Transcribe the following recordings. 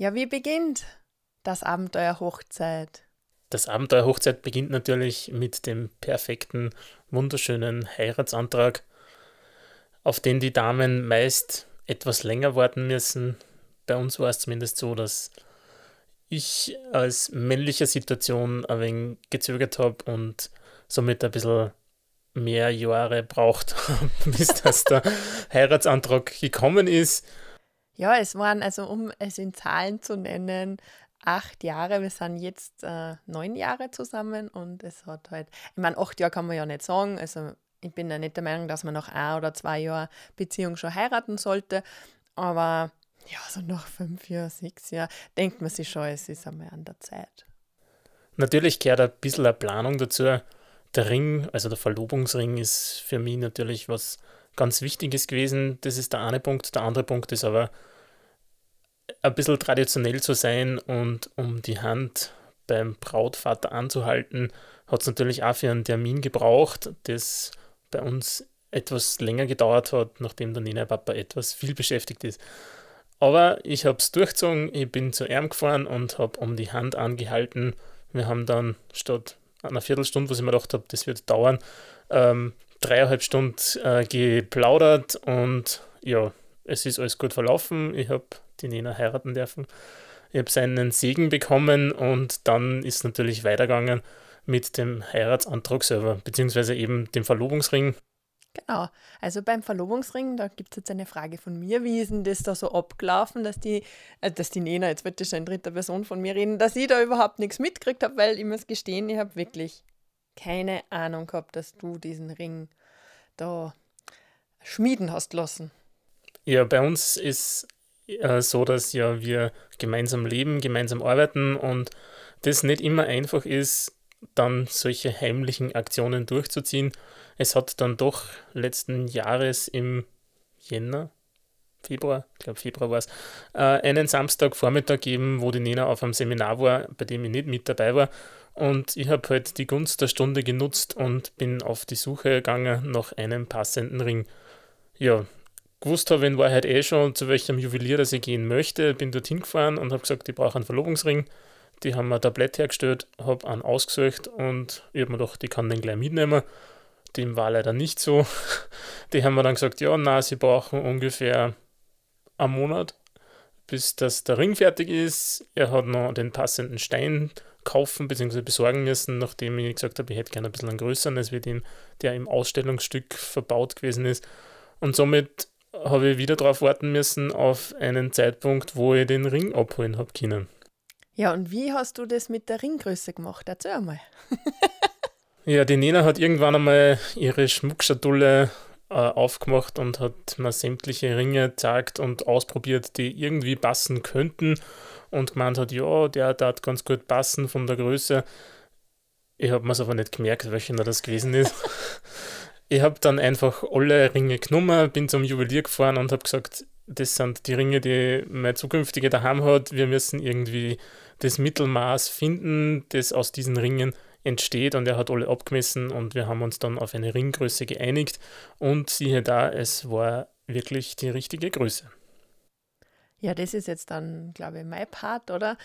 Ja, wie beginnt das Abenteuer Hochzeit? Das Abenteuer Hochzeit beginnt natürlich mit dem perfekten, wunderschönen Heiratsantrag, auf den die Damen meist etwas länger warten müssen. Bei uns war es zumindest so, dass ich als männlicher Situation ein wenig gezögert habe und somit ein bisschen mehr Jahre braucht, bis das der Heiratsantrag gekommen ist. Ja, es waren, also um es in Zahlen zu nennen, acht Jahre. Wir sind jetzt äh, neun Jahre zusammen und es hat halt, ich meine, acht Jahre kann man ja nicht sagen. Also ich bin ja nicht der Meinung, dass man nach ein oder zwei Jahren Beziehung schon heiraten sollte. Aber ja, so nach fünf Jahren, sechs Jahren denkt man sich schon, es ist einmal an der Zeit. Natürlich gehört ein bisschen eine Planung dazu. Der Ring, also der Verlobungsring, ist für mich natürlich was ganz Wichtiges gewesen. Das ist der eine Punkt. Der andere Punkt ist aber, ein bisschen traditionell zu sein und um die Hand beim Brautvater anzuhalten, hat es natürlich auch für einen Termin gebraucht, das bei uns etwas länger gedauert hat, nachdem der Nina Papa etwas viel beschäftigt ist. Aber ich habe es durchgezogen, ich bin zu ihm gefahren und habe um die Hand angehalten. Wir haben dann statt einer Viertelstunde, was ich mir gedacht habe, das wird dauern, ähm, dreieinhalb Stunden äh, geplaudert und ja, es ist alles gut verlaufen. Ich habe die Nina heiraten dürfen. Ich habe seinen Segen bekommen und dann ist natürlich weitergegangen mit dem Heiratsantrag selber, beziehungsweise eben dem Verlobungsring. Genau, also beim Verlobungsring, da gibt es jetzt eine Frage von mir, wie ist denn das da so abgelaufen, dass die, äh, dass die Nena, jetzt wird das schon in dritter Person von mir reden, dass ich da überhaupt nichts mitgekriegt habe, weil ich muss gestehen, ich habe wirklich keine Ahnung gehabt, dass du diesen Ring da schmieden hast lassen. Ja, bei uns ist äh, so, dass ja wir gemeinsam leben, gemeinsam arbeiten und das nicht immer einfach ist, dann solche heimlichen Aktionen durchzuziehen. Es hat dann doch letzten Jahres im Jänner, Februar, ich glaube Februar war es, äh, einen Samstagvormittag gegeben, wo die Nena auf einem Seminar war, bei dem ich nicht mit dabei war. Und ich habe halt die Gunst der Stunde genutzt und bin auf die Suche gegangen nach einem passenden Ring. Ja, gewusst habe in Wahrheit eh schon, zu welchem Juwelier das ich gehen möchte. Bin dorthin gefahren und habe gesagt, ich brauche einen Verlobungsring. Die haben mir ein Tablett hergestellt, habe einen ausgesucht und ich habe mir gedacht, ich kann den gleich mitnehmen. Dem war leider nicht so. Die haben mir dann gesagt, ja, na, sie brauchen ungefähr einen Monat, bis das der Ring fertig ist. Er hat noch den passenden Stein kaufen bzw. besorgen müssen, nachdem ich gesagt habe, ich hätte gerne ein bisschen einen größeren, als wie den, der im Ausstellungsstück verbaut gewesen ist. Und somit habe ich wieder darauf warten müssen, auf einen Zeitpunkt, wo ich den Ring abholen habe können. Ja, und wie hast du das mit der Ringgröße gemacht? Erzähl einmal. ja, die Nena hat irgendwann einmal ihre Schmuckschatulle äh, aufgemacht und hat mir sämtliche Ringe gezeigt und ausprobiert, die irgendwie passen könnten und gemeint hat, ja, der hat ganz gut passen von der Größe. Ich habe mir es aber nicht gemerkt, welcher das gewesen ist. ich habe dann einfach alle Ringe genommen, bin zum Juwelier gefahren und habe gesagt, das sind die Ringe, die mein zukünftiger daheim hat. Wir müssen irgendwie das Mittelmaß finden, das aus diesen Ringen entsteht. Und er hat alle abgemessen und wir haben uns dann auf eine Ringgröße geeinigt. Und siehe da, es war wirklich die richtige Größe. Ja, das ist jetzt dann, glaube ich, mein Part, oder?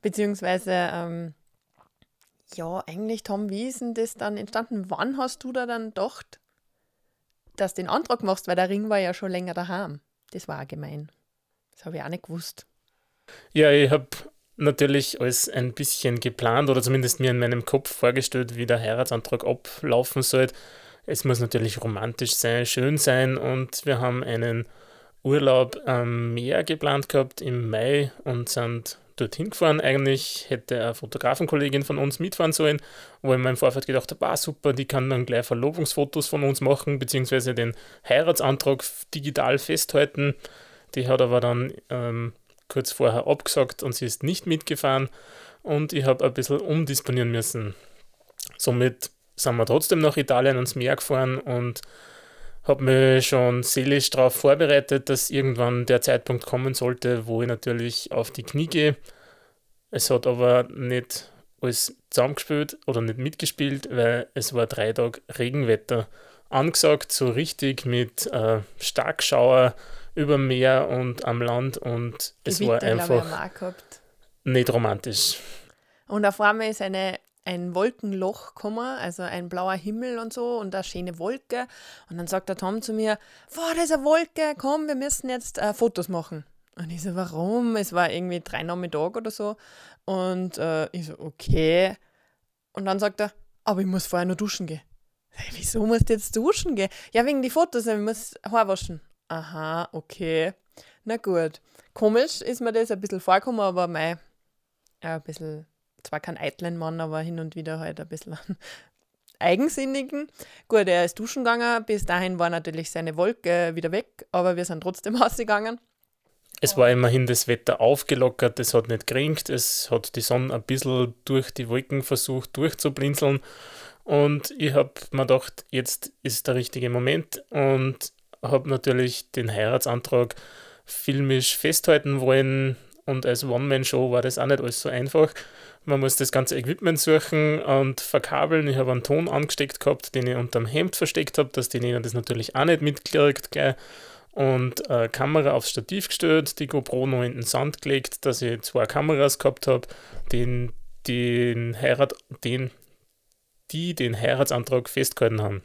Beziehungsweise, ähm, ja, eigentlich, Tom, wie ist denn das dann entstanden? Wann hast du da dann gedacht, dass du den Antrag machst, weil der Ring war ja schon länger daheim. Das war gemein. Das habe ich auch nicht gewusst. Ja, ich habe natürlich alles ein bisschen geplant oder zumindest mir in meinem Kopf vorgestellt, wie der Heiratsantrag ablaufen soll. Es muss natürlich romantisch sein, schön sein und wir haben einen Urlaub am Meer geplant gehabt im Mai und sind dorthin gefahren. Eigentlich hätte eine Fotografenkollegin von uns mitfahren sollen, wo ich mir im Vorfeld gedacht habe, ah super, die kann dann gleich Verlobungsfotos von uns machen, beziehungsweise den Heiratsantrag digital festhalten. Die hat aber dann ähm, kurz vorher abgesagt und sie ist nicht mitgefahren und ich habe ein bisschen umdisponieren müssen. Somit sind wir trotzdem nach Italien ans Meer gefahren und habe mich schon seelisch darauf vorbereitet, dass irgendwann der Zeitpunkt kommen sollte, wo ich natürlich auf die Knie gehe. Es hat aber nicht alles zusammengespielt oder nicht mitgespielt, weil es war drei Tage Regenwetter angesagt, so richtig mit äh, Starkschauer über Meer und am Land und es Gewitter, war einfach nicht romantisch. Und auf einmal ist eine, ein Wolkenloch gekommen, also ein blauer Himmel und so und eine schöne Wolke. Und dann sagt der Tom zu mir, boah, da ist eine Wolke, komm, wir müssen jetzt äh, Fotos machen. Und ich so, warum? Es war irgendwie drei Nachmittag oder so. Und äh, ich so, okay. Und dann sagt er, aber ich muss vorher noch duschen gehen. Hey, wieso musst du jetzt duschen gehen? Ja, wegen die Fotos, ich muss Haar waschen. Aha, okay. Na gut. Komisch ist mir das ein bisschen vorgekommen, aber mei, ein bisschen, zwar kein eitlen Mann, aber hin und wieder halt ein bisschen eigensinnigen. Gut, er ist duschen gegangen, bis dahin war natürlich seine Wolke wieder weg, aber wir sind trotzdem rausgegangen. Es war immerhin das Wetter aufgelockert, es hat nicht geringt, es hat die Sonne ein bisschen durch die Wolken versucht durchzublinzeln. Und ich habe mir gedacht, jetzt ist der richtige Moment und habe natürlich den Heiratsantrag filmisch festhalten wollen. Und als One-Man-Show war das auch nicht alles so einfach. Man muss das ganze Equipment suchen und verkabeln. Ich habe einen Ton angesteckt gehabt, den ich unterm Hemd versteckt habe, dass die Nena das natürlich auch nicht mitkriegt gleich. Und äh, Kamera aufs Stativ gestellt, die GoPro noch in den Sand gelegt, dass ich zwei Kameras gehabt habe, den, den Heirat, den, die den Heiratsantrag festgehalten haben.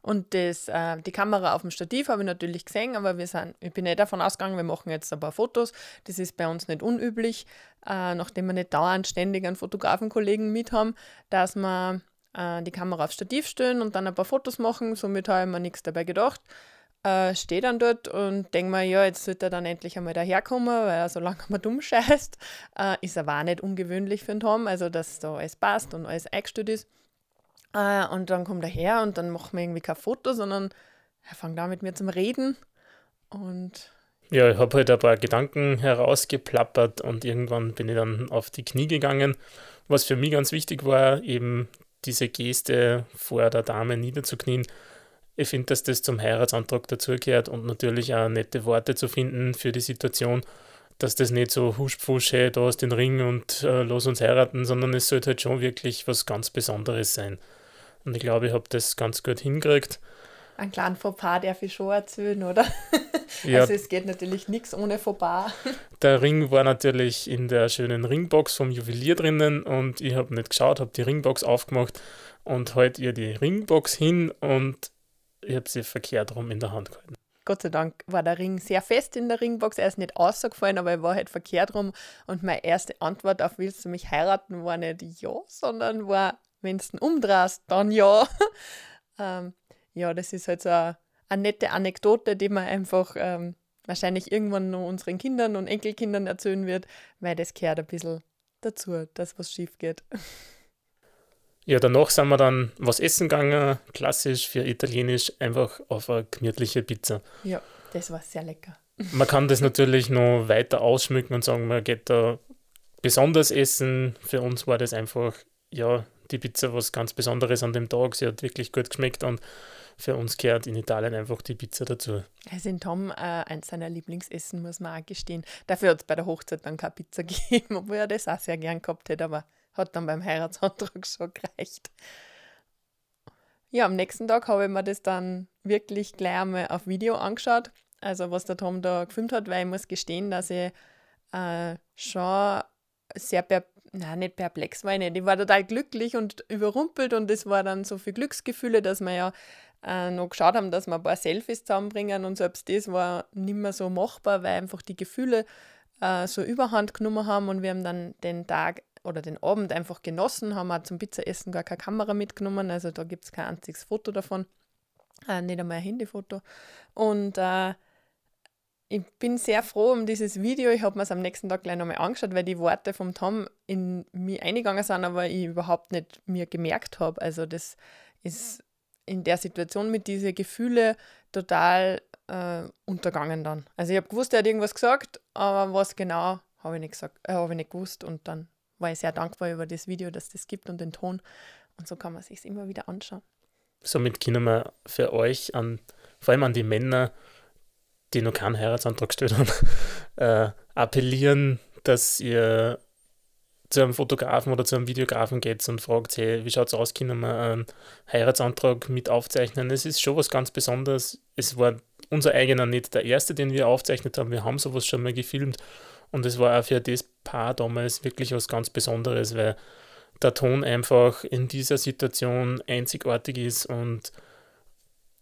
Und das, äh, die Kamera auf dem Stativ habe ich natürlich gesehen, aber wir sind, ich bin nicht davon ausgegangen, wir machen jetzt ein paar Fotos. Das ist bei uns nicht unüblich, äh, nachdem wir nicht dauernd ständig einen Fotografenkollegen mit haben, dass wir äh, die Kamera aufs Stativ stellen und dann ein paar Fotos machen. Somit habe ich mir nichts dabei gedacht. Äh, stehe dann dort und denke mir, ja, jetzt wird er dann endlich einmal daherkommen, weil er so lange mal dumm scheißt. Äh, ist aber auch nicht ungewöhnlich für den Tom, also dass da alles passt und alles eingestellt ist. Äh, und dann kommt er her und dann machen wir irgendwie kein Foto, sondern er fängt an mit mir zum Reden. Und Ja, ich habe halt ein paar Gedanken herausgeplappert und irgendwann bin ich dann auf die Knie gegangen. Was für mich ganz wichtig war, eben diese Geste vor der Dame niederzuknien. Ich finde, dass das zum Heiratsantrag dazugehört und natürlich auch nette Worte zu finden für die Situation, dass das nicht so huschpfusch, hey, da hast den Ring und äh, los uns heiraten, sondern es sollte halt schon wirklich was ganz Besonderes sein. Und ich glaube, ich habe das ganz gut hingekriegt. einen kleinen Fauxpas darf ich schon erzählen, oder? Ja, Also es geht natürlich nichts ohne Fauxpas. Der Ring war natürlich in der schönen Ringbox vom Juwelier drinnen und ich habe nicht geschaut, habe die Ringbox aufgemacht und halt ihr die Ringbox hin und ich habe sie verkehrt rum in der Hand gehalten. Gott sei Dank war der Ring sehr fest in der Ringbox. Er ist nicht ausgefallen, aber er war halt verkehrt rum. Und meine erste Antwort auf Willst du mich heiraten war nicht ja, sondern war, wenn du umdrehst, dann ja. ähm, ja, das ist halt so eine, eine nette Anekdote, die man einfach ähm, wahrscheinlich irgendwann noch unseren Kindern und Enkelkindern erzählen wird, weil das gehört ein bisschen dazu, dass was schief geht. Ja, danach sind wir dann was essen gegangen, klassisch für Italienisch, einfach auf eine gemütliche Pizza. Ja, das war sehr lecker. Man kann das natürlich noch weiter ausschmücken und sagen, man geht da besonders essen. Für uns war das einfach, ja, die Pizza was ganz Besonderes an dem Tag. Sie hat wirklich gut geschmeckt und für uns gehört in Italien einfach die Pizza dazu. Also in Tom, äh, eins seiner Lieblingsessen, muss man auch gestehen. Dafür hat es bei der Hochzeit dann keine Pizza gegeben, obwohl er das auch sehr gern gehabt hätte, aber hat dann beim Heiratsantrag schon gereicht. Ja, am nächsten Tag habe ich mir das dann wirklich gleich einmal auf Video angeschaut, also was der Tom da gefilmt hat, weil ich muss gestehen, dass ich äh, schon sehr per Nein, nicht perplex war ich nicht. Ich war total glücklich und überrumpelt und es war dann so viel Glücksgefühle, dass wir ja äh, noch geschaut haben, dass wir ein paar Selfies zusammenbringen und selbst das war nicht mehr so machbar, weil einfach die Gefühle äh, so überhand genommen haben und wir haben dann den Tag oder den Abend einfach genossen, haben auch zum Pizzaessen gar keine Kamera mitgenommen, also da gibt es kein einziges Foto davon, äh, nicht einmal ein Handyfoto. Und äh, ich bin sehr froh um dieses Video. Ich habe mir es am nächsten Tag gleich nochmal angeschaut, weil die Worte vom Tom in mich eingegangen sind, aber ich überhaupt nicht mir gemerkt habe. Also das ist in der Situation mit diesen Gefühlen total äh, untergangen dann. Also ich habe gewusst, er hat irgendwas gesagt, aber was genau, habe ich äh, habe ich nicht gewusst und dann war ich sehr dankbar über das Video, dass das gibt und den Ton und so kann man sich immer wieder anschauen. Somit können wir für euch, an, vor allem an die Männer, die noch keinen Heiratsantrag gestellt haben, äh, appellieren, dass ihr zu einem Fotografen oder zu einem Videografen geht und fragt, hey, wie schaut es aus, können wir einen Heiratsantrag mit aufzeichnen? Es ist schon was ganz Besonderes. Es war unser eigener nicht der erste, den wir aufzeichnet haben. Wir haben sowas schon mal gefilmt und es war auch für das Paar damals wirklich was ganz Besonderes, weil der Ton einfach in dieser Situation einzigartig ist und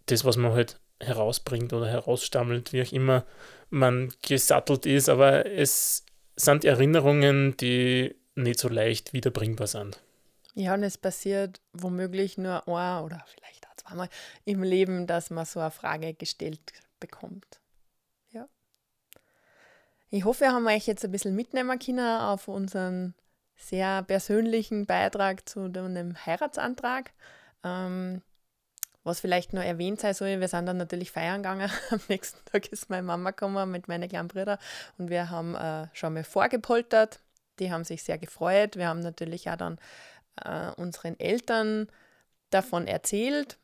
das, was man halt herausbringt oder herausstammelt, wie auch immer man gesattelt ist, aber es sind Erinnerungen, die nicht so leicht wiederbringbar sind. Ja, und es passiert womöglich nur ein oder vielleicht auch zweimal im Leben, dass man so eine Frage gestellt bekommt. Ich hoffe, wir haben euch jetzt ein bisschen mitnehmen können auf unseren sehr persönlichen Beitrag zu dem Heiratsantrag. Ähm, was vielleicht noch erwähnt sein soll, wir sind dann natürlich feiern gegangen. Am nächsten Tag ist meine Mama gekommen mit meinen kleinen Brüdern und wir haben äh, schon mal vorgepoltert. Die haben sich sehr gefreut. Wir haben natürlich auch dann äh, unseren Eltern davon erzählt.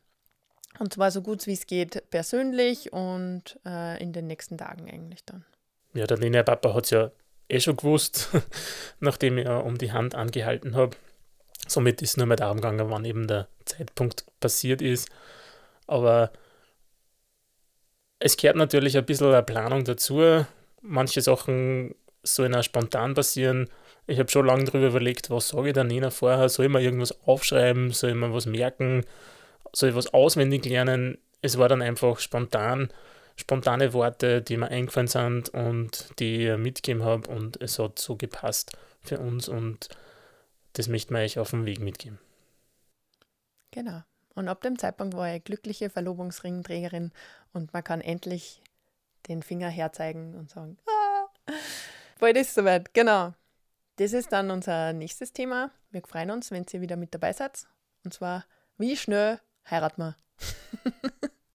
Und zwar so gut wie es geht persönlich und äh, in den nächsten Tagen eigentlich dann. Ja, der Lena Papa hat es ja eh schon gewusst, nachdem ich um die Hand angehalten habe. Somit ist nur mehr darum gegangen, wann eben der Zeitpunkt passiert ist. Aber es gehört natürlich ein bisschen eine Planung dazu. Manche Sachen sollen auch spontan passieren. Ich habe schon lange darüber überlegt, was sage ich der Nina vorher? Soll ich mir irgendwas aufschreiben? Soll ich mir was merken? Soll ich was auswendig lernen? Es war dann einfach spontan, spontane Worte, die mir eingefallen sind und die ich mitgegeben habe und es hat so gepasst für uns und das möchte man euch auf dem Weg mitgeben. Genau. Und ab dem Zeitpunkt war ich glückliche Verlobungsringträgerin und man kann endlich den Finger herzeigen und sagen, ah, bald ist es soweit. Genau. Das ist dann unser nächstes Thema. Wir freuen uns, wenn ihr wieder mit dabei seid. Und zwar, wie schnell heiraten wir?